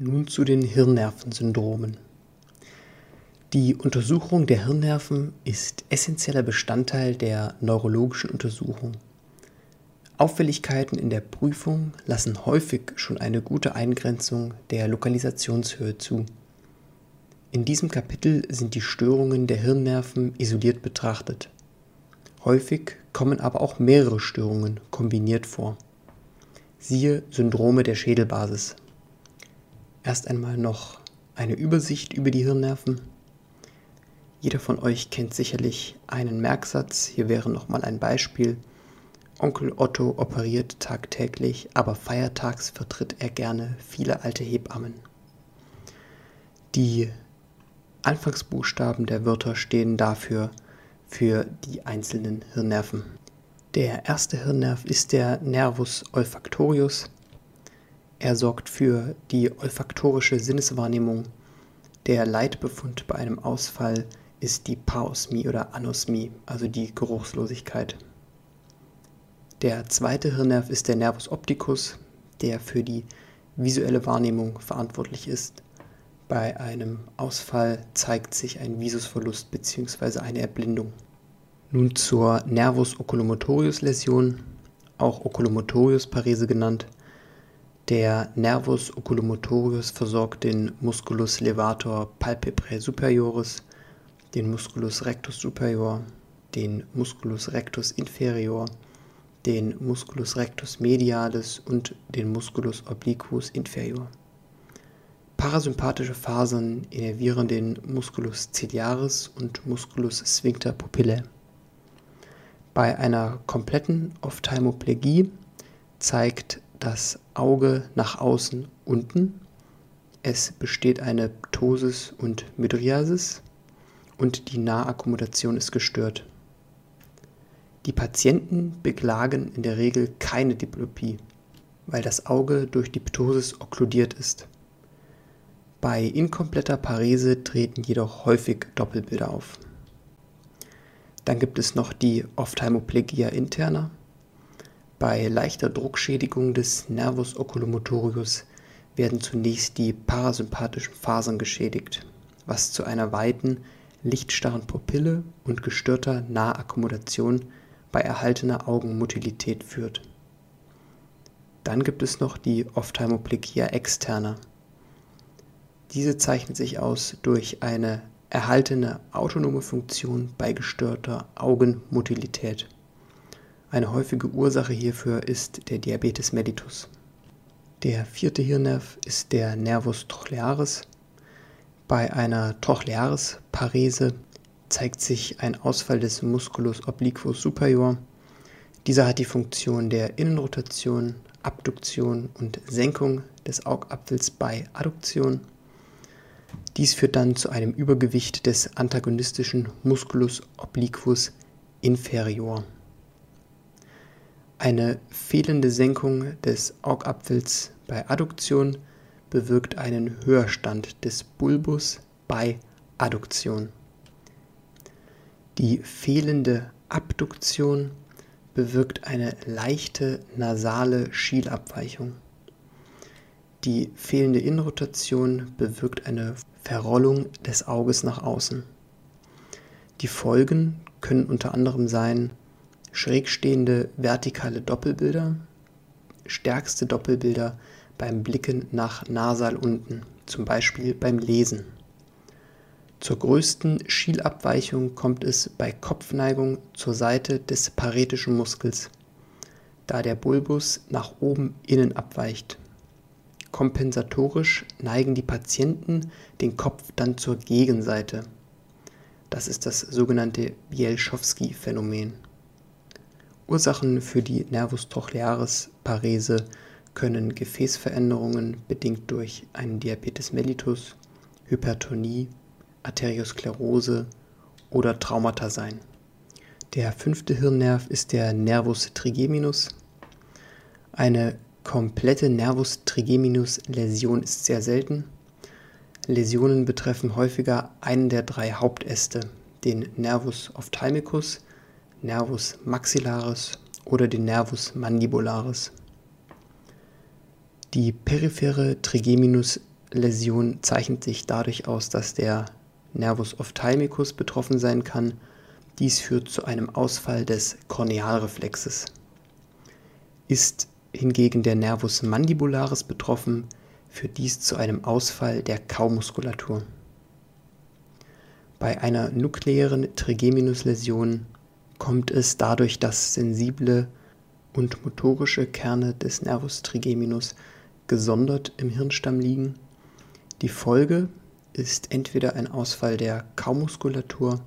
Nun zu den Hirnnervensyndromen. Die Untersuchung der Hirnnerven ist essentieller Bestandteil der neurologischen Untersuchung. Auffälligkeiten in der Prüfung lassen häufig schon eine gute Eingrenzung der Lokalisationshöhe zu. In diesem Kapitel sind die Störungen der Hirnnerven isoliert betrachtet. Häufig kommen aber auch mehrere Störungen kombiniert vor. Siehe Syndrome der Schädelbasis. Erst einmal noch eine Übersicht über die Hirnnerven. Jeder von euch kennt sicherlich einen Merksatz. Hier wäre nochmal ein Beispiel. Onkel Otto operiert tagtäglich, aber feiertags vertritt er gerne viele alte Hebammen. Die Anfangsbuchstaben der Wörter stehen dafür für die einzelnen Hirnnerven. Der erste Hirnnerv ist der Nervus olfactorius. Er sorgt für die olfaktorische Sinneswahrnehmung. Der Leitbefund bei einem Ausfall ist die Paosmie oder Anosmie, also die Geruchslosigkeit. Der zweite Hirnnerv ist der Nervus opticus, der für die visuelle Wahrnehmung verantwortlich ist. Bei einem Ausfall zeigt sich ein Visusverlust bzw. eine Erblindung. Nun zur Nervus oculomotorius Läsion, auch Oculomotorius Parese genannt. Der Nervus oculomotorius versorgt den Musculus levator palpebrae superioris, den Musculus rectus superior, den Musculus rectus inferior, den Musculus rectus medialis und den Musculus obliquus inferior. Parasympathische Fasern innervieren den Musculus ciliaris und Musculus sphincter pupillae. Bei einer kompletten Ophthalmoplegie zeigt das Auge nach außen unten. Es besteht eine Ptosis und Mydriasis und die Nahakkommodation ist gestört. Die Patienten beklagen in der Regel keine Diplopie, weil das Auge durch die Ptosis okkludiert ist. Bei inkompletter Parese treten jedoch häufig Doppelbilder auf. Dann gibt es noch die Ophthalmoplegia interna, bei leichter Druckschädigung des Nervus oculomotorius werden zunächst die parasympathischen Fasern geschädigt, was zu einer weiten, lichtstarren Pupille und gestörter Nahakkommodation bei erhaltener Augenmotilität führt. Dann gibt es noch die Ophthalmoplegia externa. Diese zeichnet sich aus durch eine erhaltene autonome Funktion bei gestörter Augenmotilität. Eine häufige Ursache hierfür ist der Diabetes mellitus. Der vierte Hirnnerv ist der Nervus trochlearis. Bei einer Trochlearis-Parese zeigt sich ein Ausfall des Musculus obliquus superior. Dieser hat die Funktion der Innenrotation, Abduktion und Senkung des Augapfels bei Adduktion. Dies führt dann zu einem Übergewicht des antagonistischen Musculus obliquus inferior. Eine fehlende Senkung des Augapfels bei Adduktion bewirkt einen Höherstand des Bulbus bei Adduktion. Die fehlende Abduktion bewirkt eine leichte nasale Schielabweichung. Die fehlende Innenrotation bewirkt eine Verrollung des Auges nach außen. Die Folgen können unter anderem sein schrägstehende vertikale Doppelbilder, stärkste Doppelbilder beim Blicken nach nasal unten, zum Beispiel beim Lesen. Zur größten Schielabweichung kommt es bei Kopfneigung zur Seite des paretischen Muskels, da der Bulbus nach oben innen abweicht. Kompensatorisch neigen die Patienten den Kopf dann zur Gegenseite. Das ist das sogenannte Bielschowski-Phänomen. Ursachen für die Nervus trochlearis Parese können Gefäßveränderungen bedingt durch einen Diabetes mellitus, Hypertonie, Arteriosklerose oder Traumata sein. Der fünfte Hirnnerv ist der Nervus trigeminus. Eine komplette Nervus trigeminus Läsion ist sehr selten. Läsionen betreffen häufiger einen der drei Hauptäste, den Nervus ophthalmicus, Nervus maxillaris oder den Nervus mandibularis. Die periphere Trigeminus Läsion zeichnet sich dadurch aus, dass der Nervus ophthalmicus betroffen sein kann. Dies führt zu einem Ausfall des Kornealreflexes. Ist hingegen der Nervus mandibularis betroffen, führt dies zu einem Ausfall der Kaumuskulatur. Bei einer nukleären Trigeminusläsion kommt es dadurch, dass sensible und motorische Kerne des Nervus trigeminus gesondert im Hirnstamm liegen. Die Folge ist entweder ein Ausfall der Kaumuskulatur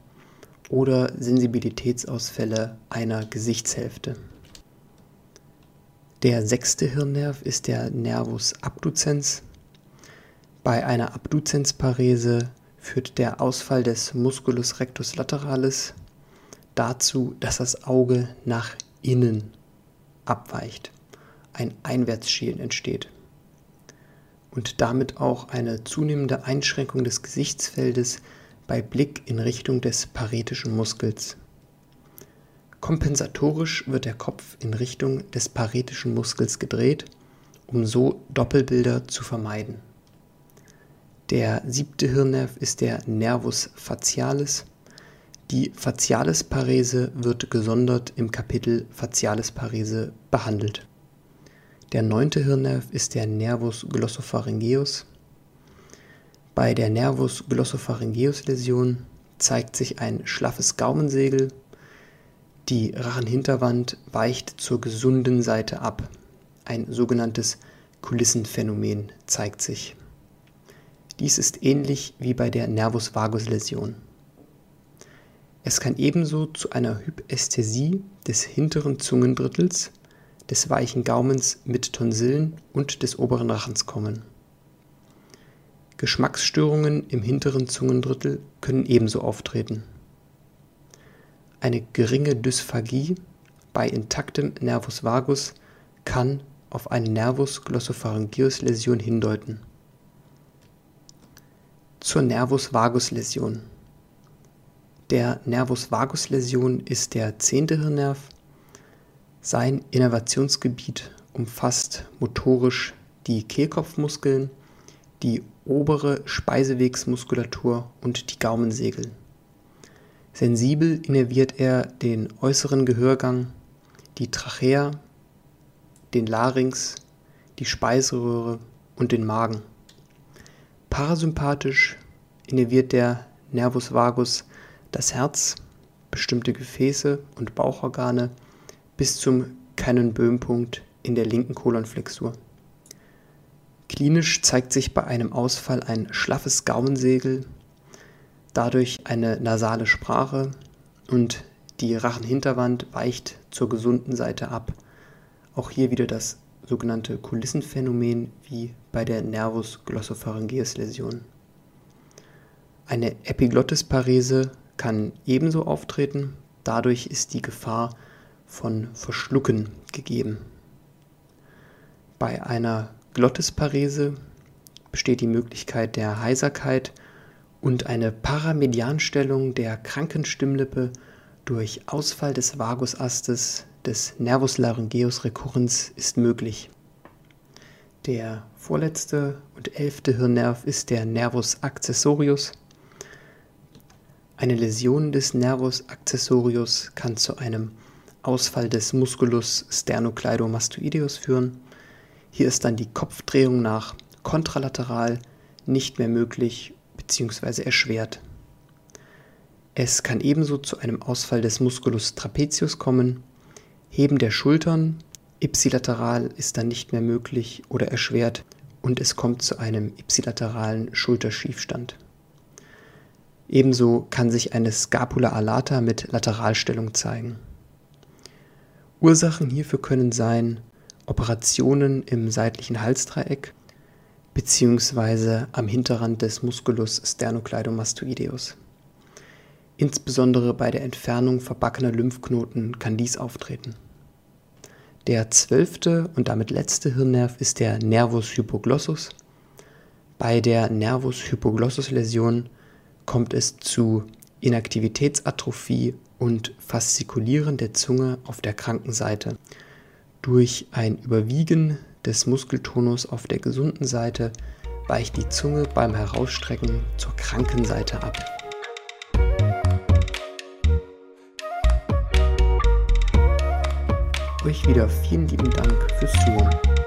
oder Sensibilitätsausfälle einer Gesichtshälfte. Der sechste Hirnnerv ist der Nervus abducens. Bei einer Abduzensparese führt der Ausfall des Musculus rectus lateralis dazu, dass das Auge nach innen abweicht, ein Einwärtsschielen entsteht und damit auch eine zunehmende Einschränkung des Gesichtsfeldes bei Blick in Richtung des paretischen Muskels. Kompensatorisch wird der Kopf in Richtung des paretischen Muskels gedreht, um so Doppelbilder zu vermeiden. Der siebte Hirnnerv ist der Nervus facialis. Die Facialis-Parese wird gesondert im Kapitel Facialis-Parese behandelt. Der neunte Hirnnerv ist der Nervus glossopharyngeus. Bei der Nervus glossopharyngeus Läsion zeigt sich ein schlaffes Gaumensegel die Rachenhinterwand weicht zur gesunden Seite ab. Ein sogenanntes Kulissenphänomen zeigt sich. Dies ist ähnlich wie bei der Nervus vagus Läsion. Es kann ebenso zu einer Hypästhesie des hinteren Zungendrittels, des weichen Gaumens mit Tonsillen und des oberen Rachens kommen. Geschmacksstörungen im hinteren Zungendrittel können ebenso auftreten. Eine geringe Dysphagie bei intaktem Nervus vagus kann auf eine Nervus glossopharyngeus Läsion hindeuten. Zur Nervus vagus Läsion. Der Nervus vagus Läsion ist der zehnte Hirnnerv. Sein Innervationsgebiet umfasst motorisch die Kehlkopfmuskeln, die obere Speisewegsmuskulatur und die Gaumensegel. Sensibel innerviert er den äußeren Gehörgang, die Trachea, den Larynx, die Speiseröhre und den Magen. Parasympathisch innerviert der Nervus vagus das Herz, bestimmte Gefäße und Bauchorgane bis zum Cannonböhm-Punkt in der linken Kolonflexur. Klinisch zeigt sich bei einem Ausfall ein schlaffes Gaumensegel dadurch eine nasale Sprache und die Rachenhinterwand weicht zur gesunden Seite ab. Auch hier wieder das sogenannte Kulissenphänomen wie bei der Nervus glossopharyngeus Läsion. Eine Epiglottisparese kann ebenso auftreten, dadurch ist die Gefahr von Verschlucken gegeben. Bei einer Glottisparese besteht die Möglichkeit der Heiserkeit und eine Paramedianstellung der kranken Stimmlippe durch Ausfall des Vagusastes des Nervus laryngeus recurrens ist möglich. Der vorletzte und elfte Hirnnerv ist der Nervus accessorius. Eine Läsion des Nervus accessorius kann zu einem Ausfall des Musculus sternocleidomastoideus führen. Hier ist dann die Kopfdrehung nach kontralateral nicht mehr möglich bzw. erschwert. Es kann ebenso zu einem Ausfall des Musculus trapezius kommen. Heben der Schultern ipsilateral ist dann nicht mehr möglich oder erschwert und es kommt zu einem ipsilateralen Schulterschiefstand. Ebenso kann sich eine Scapula alata mit Lateralstellung zeigen. Ursachen hierfür können sein Operationen im seitlichen Halsdreieck, bzw. am Hinterrand des Musculus sternocleidomastoideus. Insbesondere bei der Entfernung verbackener Lymphknoten kann dies auftreten. Der zwölfte und damit letzte Hirnnerv ist der Nervus hypoglossus. Bei der Nervus hypoglossus Läsion kommt es zu Inaktivitätsatrophie und Faszikulieren der Zunge auf der kranken Seite. Durch ein Überwiegen des Muskeltonus auf der gesunden Seite weicht die Zunge beim Herausstrecken zur kranken Seite ab. Euch wieder vielen lieben Dank fürs Zuhören.